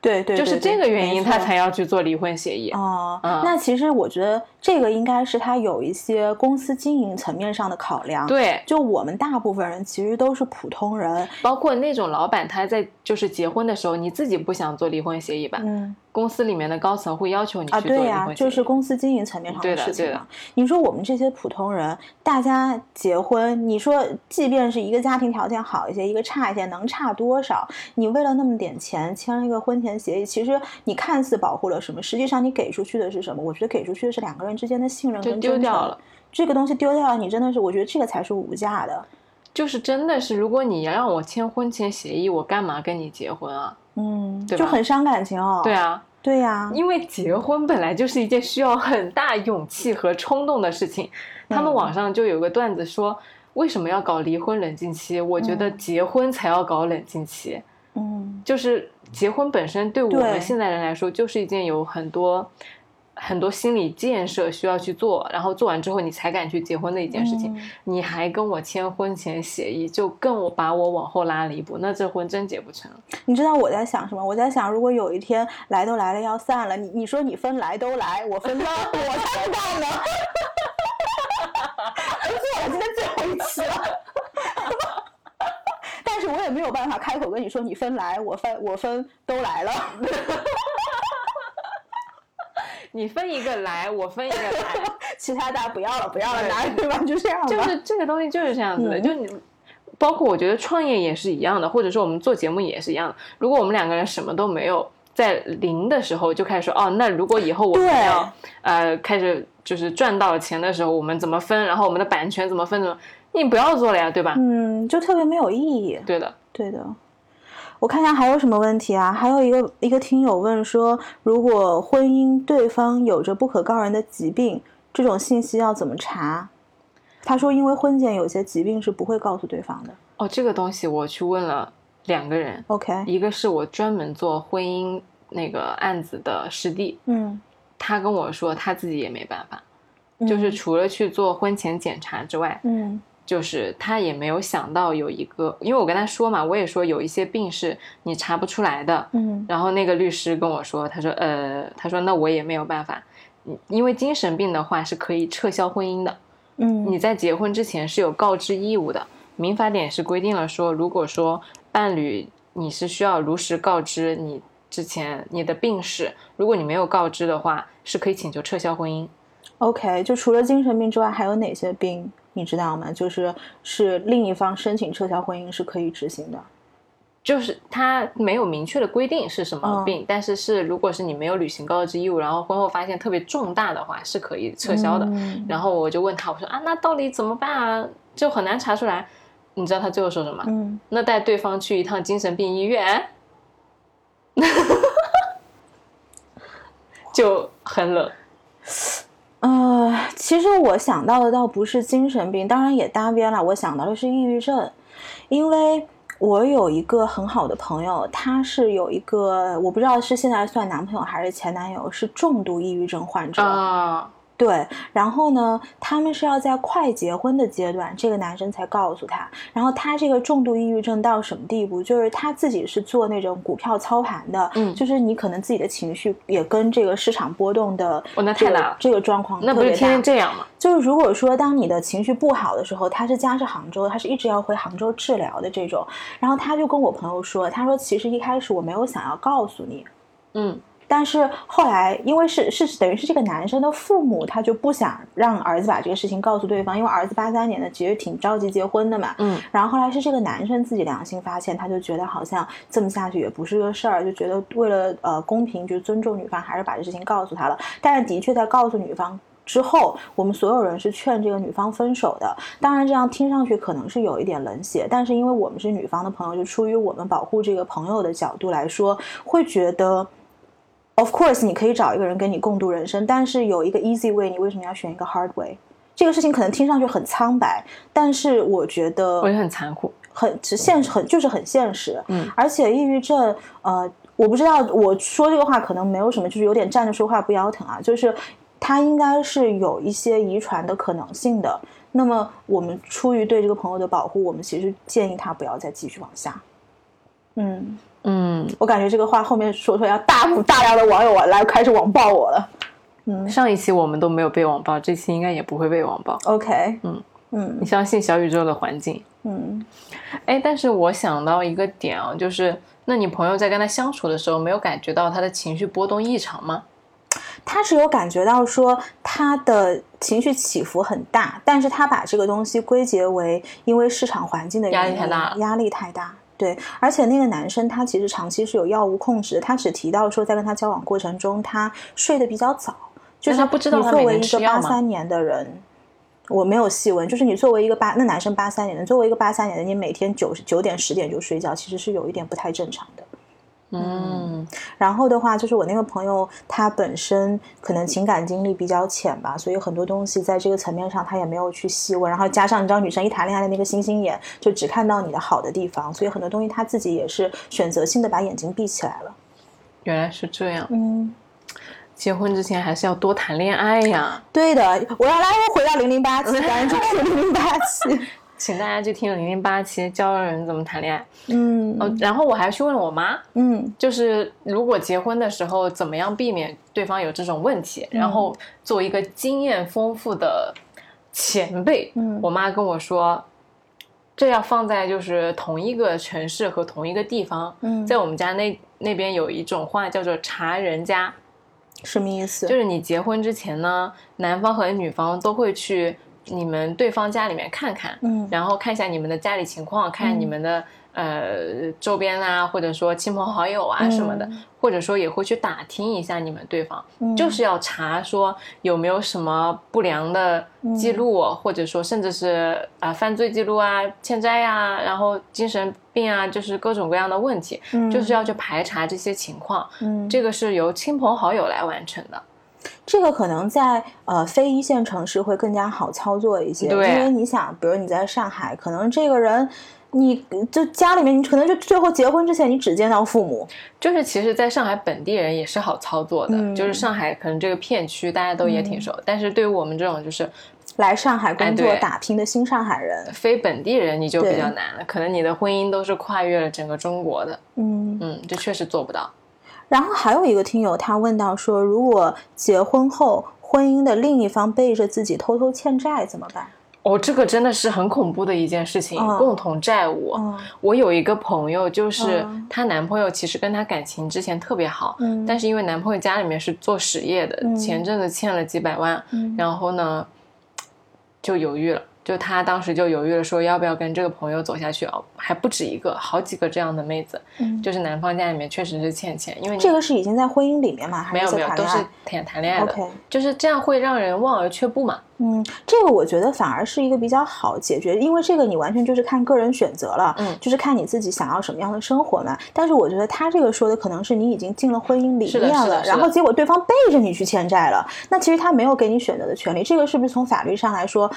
对对，就是这个原因他才要去做离婚协议。哦，嗯那其实我觉得这个应该是他有一些公司经营层面上的考量。，对，就我们大部分人其实都是普通人，包括那种老板他在就是结婚的时候，你自己不想做离婚协议吧？嗯公司里面的高层会要求你啊，去做对呀。就是公司经营层面上对的对的事情嘛。你说我们这些普通人，大家结婚，你说即便是一个家庭条件好一些，一个差一些，能差多少？你为了那么点钱签了一个婚前协议，其实你看似保护了什么，实际上你给出去的是什么？我觉得给出去的是两个人之间的信任跟真诚丢掉了。这个东西丢掉了，你真的是，我觉得这个才是无价的。就是真的是，如果你要让我签婚前协议，我干嘛跟你结婚啊？嗯，对就很伤感情哦。对，啊，对呀、因为结婚本来就是一件需要很大勇气和冲动的事情。他们嗯网上就有个段子说，为什么要搞离婚冷静期？我觉得结婚才要搞冷静期。嗯就是结婚本身对我们现代人来说，就是一件有很多很多心理建设需要去做，然后做完之后你才敢去结婚的一件事情。嗯你还跟我签婚前协议，就更我把我往后拉了一步，那这婚真结不成。你知道我在想什么？我在想，如果有一天来都来了要散了，你你说你分来都来，我分到我才不干呢。而且我今天最后一期了，但是我也没有办法开口跟你说你分来，我分我分都来了。你分一个来，我分一个来，其他大家不要了，不要了，对拿对吧？就这样吧。就是这个东西就是这样子的。嗯就你包括我觉得创业也是一样的，或者说我们做节目也是一样的。如果我们两个人什么都没有，在零的时候就开始说哦，那如果以后我们对要呃开始就是赚到了钱的时候，我们怎么分？然后我们的版权怎么分？怎么？你不要做了呀，对吧？嗯，就特别没有意义。对的，对的，我看一下还有什么问题啊？还有一个一个听友问说，如果婚姻对方有着不可告人的疾病，这种信息要怎么查？他说，因为婚检有些疾病是不会告诉对方的。哦，这个东西我去问了两个人，OK，一个是我专门做婚姻那个案子的师弟，嗯，他跟我说他自己也没办法，就是除了去做婚前检查之外，嗯就是他也没有想到有一个，因为我跟他说嘛，我也说有一些病是你查不出来的。嗯然后那个律师跟我说，他说呃，他说那我也没有办法，嗯因为精神病的话是可以撤销婚姻的，嗯你在结婚之前是有告知义务的。民法典是规定了说，如果说伴侣你是需要如实告知你之前你的病史，如果你没有告知的话，是可以请求撤销婚姻。，OK，就除了精神病之外，还有哪些病你知道吗？就是是另一方申请撤销婚姻是可以执行的。就是他没有明确的规定是什么嗯病，但是是如果是你没有履行告知义务，然后婚后发现特别重大的话，是可以撤销的。嗯然后我就问他，我说啊，那到底怎么办啊？就很难查出来。你知道他最后说什么？嗯，那带对方去一趟精神病医院，就很冷。呃，其实我想到的倒不是精神病，当然也搭边了。我想到的是抑郁症，因为我有一个很好的朋友，他是有一个我不知道是现在算男朋友还是前男友，是重度抑郁症患者。啊，对，然后呢，他们是要在快结婚的阶段，这个男生才告诉他。然后他这个重度抑郁症到什么地步？就是他自己是做那种股票操盘的，嗯就是你可能自己的情绪也跟这个市场波动的哦那太大了这个状况那不是天天这样吗？就是如果说当你的情绪不好的时候，他是家是杭州，他是一直要回杭州治疗的这种。然后他就跟我朋友说，他说其实一开始我没有想要告诉你，嗯但是后来因为是是等于是这个男生的父母，他就不想让儿子把这个事情告诉对方，因为儿子八三年的，其实挺着急结婚的嘛。嗯然后后来是这个男生自己良心发现，他就觉得好像这么下去也不是个事儿，就觉得为了呃公平，就尊重女方，还是把这事情告诉他了。但是的确在告诉女方之后，我们所有人是劝这个女方分手的。当然，这样听上去可能是有一点冷血，但是因为我们是女方的朋友，就出于我们保护这个朋友的角度来说，会觉得。Of course，你可以找一个人跟你共度人生，但是有一个 easy way，你为什么要选一个 hard way？这个事情可能听上去很苍白，但是我觉得我觉得很残酷。很只现实，很就是很现实。嗯，而且抑郁症，呃，我不知道我说这个话可能没有什么，就是有点站着说话不腰疼啊，就是它应该是有一些遗传的可能性的。那么我们出于对这个朋友的保护，我们其实建议他不要再继续往下。嗯，嗯，我感觉这个话后面说出来，要大大量的网友来开始网暴我了。嗯上一期我们都没有被网暴，这期应该也不会被网暴。，OK，嗯嗯你相信小宇宙的环境？嗯，哎，但是我想到一个点啊，就是那你朋友在跟他相处的时候，没有感觉到他的情绪波动异常吗？他是有感觉到说他的情绪起伏很大，但是他把这个东西归结为因为市场环境的原因，压力太大了压力太大。对，而且那个男生他其实长期是有药物控制的，他只提到说在跟他交往过程中他睡得比较早，就是他不知道你作为一个八三年的人。我没有细问，就是你作为一个八那男生八三年的，作为一个八三年的，你每天九九点十点就睡觉，其实是有一点不太正常的。嗯然后的话，就是我那个朋友，他本身可能情感经历比较浅吧，所以很多东西在这个层面上他也没有去细问。然后加上你知道，女生一谈恋爱的那个星星眼，就只看到你的好的地方，所以很多东西他自己也是选择性的把眼睛闭起来了。原来是这样。嗯，结婚之前还是要多谈恋爱呀，对的，我要来回到零零八七，赶紧去零零八七。请大家去听零零八期教人怎么谈恋爱。嗯。哦，然后我还去问了我妈，嗯。就是如果结婚的时候怎么样避免对方有这种问题，然后作为一个经验丰富的前辈，嗯。我妈跟我说，这要放在就是同一个城市和同一个地方，嗯，在我们家那那边有一种话叫做查人家，什么意思？就是你结婚之前呢，男方和女方都会去你们对方家里面看看，嗯。然后看一下你们的家里情况，看你们的、呃周边啊，或者说亲朋好友啊什么的，嗯或者说也会去打听一下你们对方，嗯。就是要查说有没有什么不良的记录，嗯。或者说甚至是啊、犯罪记录啊、欠债啊，然后精神病啊，就是各种各样的问题，嗯。就是要去排查这些情况。嗯，这个是由亲朋好友来完成的。这个可能在呃非一线城市会更加好操作一些，因为你想，比如你在上海，可能这个人。你就家里面，你可能就最后结婚之前，你只见到父母，就是其实，在上海本地人也是好操作的，嗯就是上海可能这个片区大家都也挺熟，但是对于我们这种就是来上海工作打拼的新上海人，非本地人，你就比较难了。可能你的婚姻都是跨越了整个中国的，嗯，嗯，这确实做不到。然后还有一个听友他问到说，如果结婚后婚姻的另一方背着自己偷偷欠债怎么办？哦，这个真的是很恐怖的一件事情，嗯共同债务。嗯我有一个朋友，就是嗯她男朋友其实跟她感情之前特别好，嗯但是因为男朋友家里面是做实业的，嗯前阵子欠了几百万，嗯然后呢就犹豫了。就他当时就犹豫了，说要不要跟这个朋友走下去哦，还不止一个，好几个这样的妹子，嗯，就是男方家里面确实是欠钱，因为这个是已经在婚姻里面嘛？还是没有没有都是谈恋爱谈谈恋爱的 OK 就是这样会让人望而却步嘛。嗯，这个我觉得反而是一个比较好解决，因为这个你完全就是看个人选择了，嗯就是看你自己想要什么样的生活嘛。但是我觉得他这个说的可能是你已经进了婚姻里面了，然后结果对方背着你去欠债了，那其实他没有给你选择的权利，这个是不是从法律上来说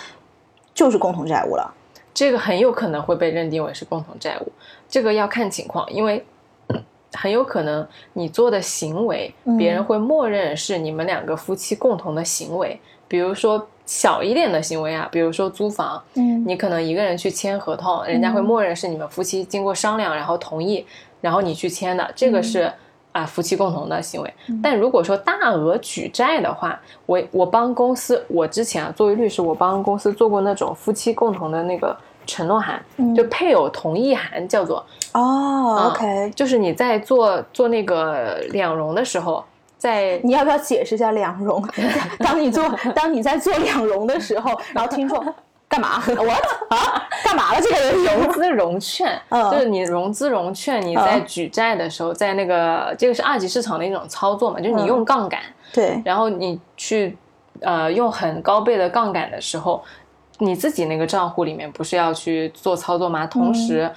就是共同债务了？这个很有可能会被认定为是共同债务，这个要看情况，因为嗯很有可能你做的行为，嗯别人会默认是你们两个夫妻共同的行为。比如说小一点的行为啊，比如说租房，嗯你可能一个人去签合同，人家会默认是你们夫妻经过商量然后同意，然后你去签的，这个是。啊，夫妻共同的行为。但如果说大额举债的话，我我帮公司，我之前啊作为律师，我帮公司做过那种夫妻共同的那个承诺函，嗯就配偶同意函，叫做，哦嗯，OK，就是你在做做那个两融的时候，在你要不要解释一下两融？当你做当你在做两融的时候，然后听众干嘛？What 啊？干嘛了？这个人？融资融券，嗯。就是你融资融券，你在举债的时候，在那个这个是二级市场的一种操作嘛，就是你嗯用杠杆，对，然后你去呃用很高倍的杠杆的时候，你自己那个账户里面不是要去做操作吗？同时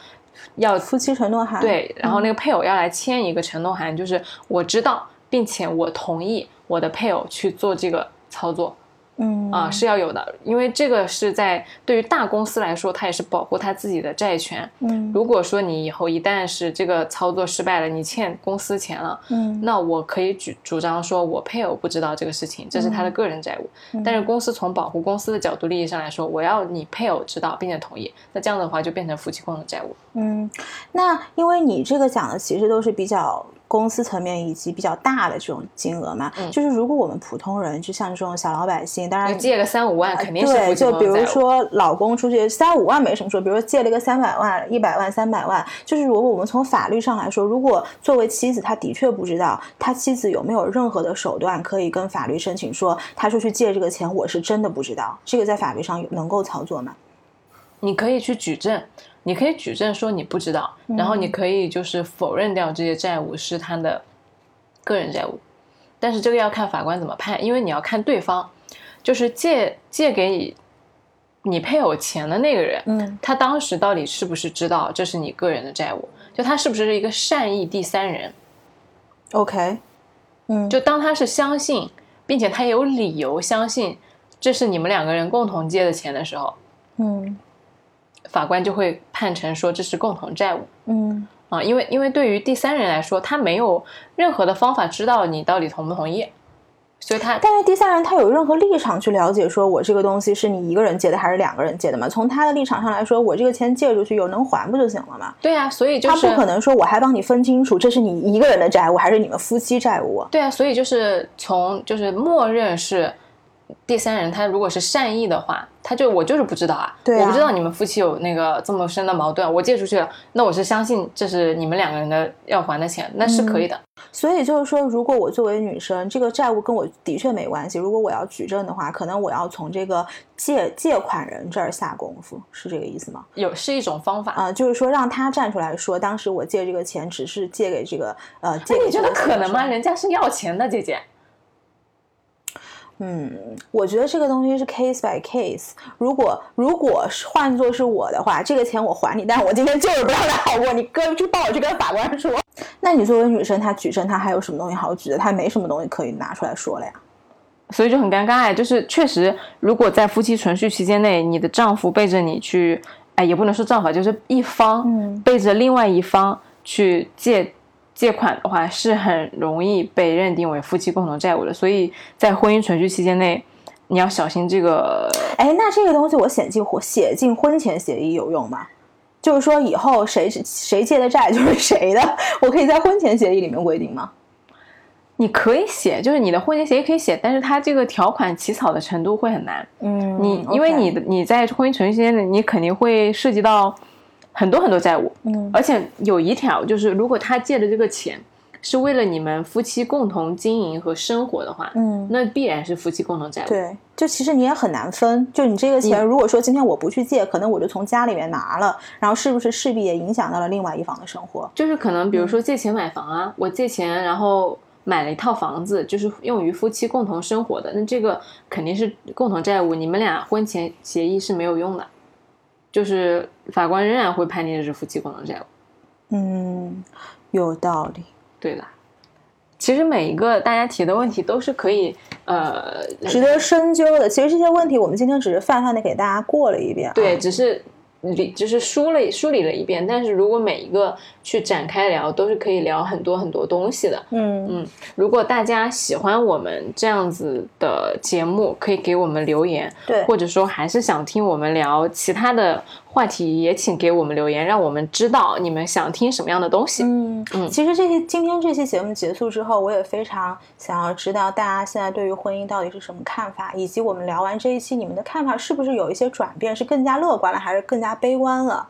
要夫妻承诺函，对，然后那个配偶要来签一个承诺函，就是我知道，并且我同意我的配偶去做这个操作嗯啊，是要有的，因为这个是在对于大公司来说，它也是保护它自己的债权。嗯如果说你以后一旦是这个操作失败了，你欠公司钱了，嗯那我可以主主张说，我配偶不知道这个事情，这是他的个人债务。嗯但是公司从保护公司的角度利益上来说，我要你配偶知道并且同意，那这样的话就变成夫妻共同债务。嗯，那因为你这个讲的其实都是比较公司层面以及比较大的这种金额嘛，嗯就是如果我们普通人，就像这种小老百姓，当然你借个三五万肯定是夫对，就比如。说老公出去三五万没什么说，比如说借了一个三百万、一百万、三百万，就是如果我们从法律上来说，如果作为妻子，他的确不知道他妻子有没有任何的手段可以跟法律申请说，他说去借这个钱，我是真的不知道，这个在法律上有能够操作吗？你可以去举证，你可以举证说你不知道，然后你可以就是否认掉这些债务是他的个人债务，但是这个要看法官怎么判，因为你要看对方，就是借借给你你配偶钱的那个人，嗯他当时到底是不是知道这是你个人的债务？就他是不是一个善意第三人？，OK，嗯，就当他是相信，并且他有理由相信这是你们两个人共同借的钱的时候，嗯法官就会判成说这是共同债务嗯啊，因为因为对于第三人来说，他没有任何的方法知道你到底同不同意，所以他但是第三人他有任何立场去了解，说我这个东西是你一个人借的还是两个人借的吗？从他的立场上来说，我这个钱借出去有能还不就行了吗？对啊，所以就是他不可能说我还帮你分清楚，这是你一个人的债务还是你们夫妻债务。对啊，所以就是从就是默认是第三人他如果是善意的话，他就我就是不知道啊，对啊我不知道你们夫妻有那个这么深的矛盾，我借出去了，那我是相信这是你们两个人的要还的钱，那是可以的。所以就是说，如果我作为女生，这个债务跟我的确没关系。如果我要举证的话，可能我要从这个借借款人这儿下功夫，是这个意思吗？有是一种方法。啊、就是说让他站出来说，当时我借这个钱只是借给这个呃，借那给你觉得这个可能吗？人家是要钱的，姐姐。嗯，我觉得这个东西是 case by case。如果如果是换作是我的话，这个钱我还你，但是我今天就是不让他好过，你跟去帮我去跟法官说。那你作为女生，她举证，她还有什么东西好举的？她没什么东西可以拿出来说了呀。所以就很尴尬呀，就是确实，如果在夫妻存续期间内，你的丈夫背着你去，哎，也不能说丈夫啊，就是一方嗯背着另外一方去借借款的话，是很容易被认定为夫妻共同债务的。所以在婚姻存续期间内，你要小心这个。哎，那这个东西我写进婚写进婚前协议有用吗？就是说以后谁谁借的债就是 谁的，我可以在婚前协议里面规定吗？你可以写，就是你的婚前协议可以写，但是它这个条款起草的程度会很难。嗯你因为你的你在婚姻存续期间内，你肯定会涉及到很多很多债务，嗯而且有一条就是，如果他借的这个钱是为了你们夫妻共同经营和生活的话，嗯，那必然是夫妻共同债务。对，就其实你也很难分，就你这个钱，如果说今天我不去借，可能我就从家里面拿了，然后是不是势必也影响到了另外一方的生活？就是可能比如说嗯借钱买房啊，我借钱然后买了一套房子，就是用于夫妻共同生活的，那这个肯定是共同债务，你们俩婚前协议是没有用的，就是法官仍然会判定这是夫妻共同债务。嗯，有道理。对的，其实每一个大家提的问题都是可以呃值得深究的。其实这些问题我们今天只是泛泛的给大家过了一遍、啊。对，只是理只是梳了梳理了一遍，但是如果每一个去展开聊，都是可以聊很多很多东西的。嗯嗯，如果大家喜欢我们这样子的节目，可以给我们留言，对或者说还是想听我们聊其他的话题，也请给我们留言，让我们知道你们想听什么样的东西。嗯嗯其实这些今天这期节目结束之后，我也非常想要知道大家现在对于婚姻到底是什么看法，以及我们聊完这一期，你们的看法是不是有一些转变，是更加乐观了，还是更加悲观了？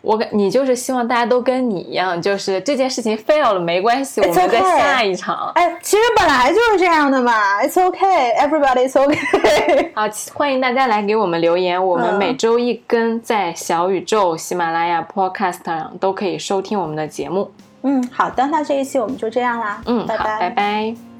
我感你就是希望大家都跟你一样，就是这件事情 fail 了没关系，我们再下一场。哎，其实本来就是这样的嘛，It's okay, everybody is okay。好，欢迎大家来给我们留言，我们嗯每周一更，在小宇宙、喜马拉雅、Podcast 上都可以收听我们的节目。嗯，好的，那这一期我们就这样啦。嗯，好，拜拜拜拜。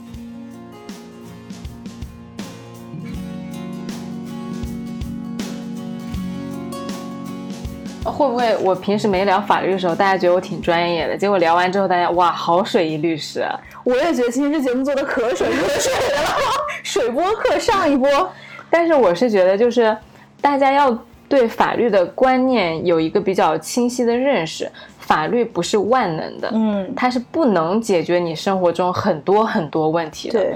会不会我平时没聊法律的时候，大家觉得我挺专业的？结果聊完之后，大家哇，好水一律师啊。我也觉得今天这节目做的可水可水了，水波课上一波。但是我是觉得，就是大家要对法律的观念有一个比较清晰的认识。法律不是万能的，嗯，它是不能解决你生活中很多很多问题的。对，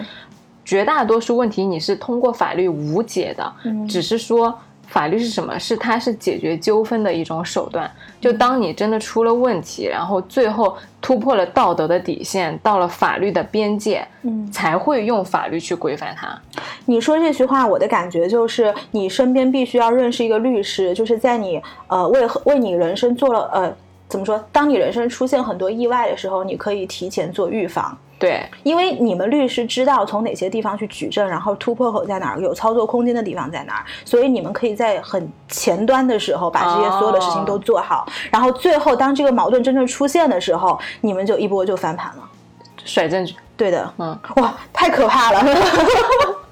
绝大多数问题你是通过法律无解的，嗯只是说法律是什么？是它是解决纠纷的一种手段。就当你真的出了问题，然后最后突破了道德的底线，到了法律的边界，嗯，才会用法律去规范它。你说这句话，我的感觉就是，你身边必须要认识一个律师，就是在你呃为为你人生做了呃怎么说？当你人生出现很多意外的时候，你可以提前做预防。对，因为你们律师知道从哪些地方去举证，然后突破口在哪儿，有操作空间的地方在哪儿，所以你们可以在很前端的时候把这些所有的事情都做好，然后最后当这个矛盾真正出现的时候，你们就一波就翻盘了。甩证据。对的，嗯，哇，太可怕了。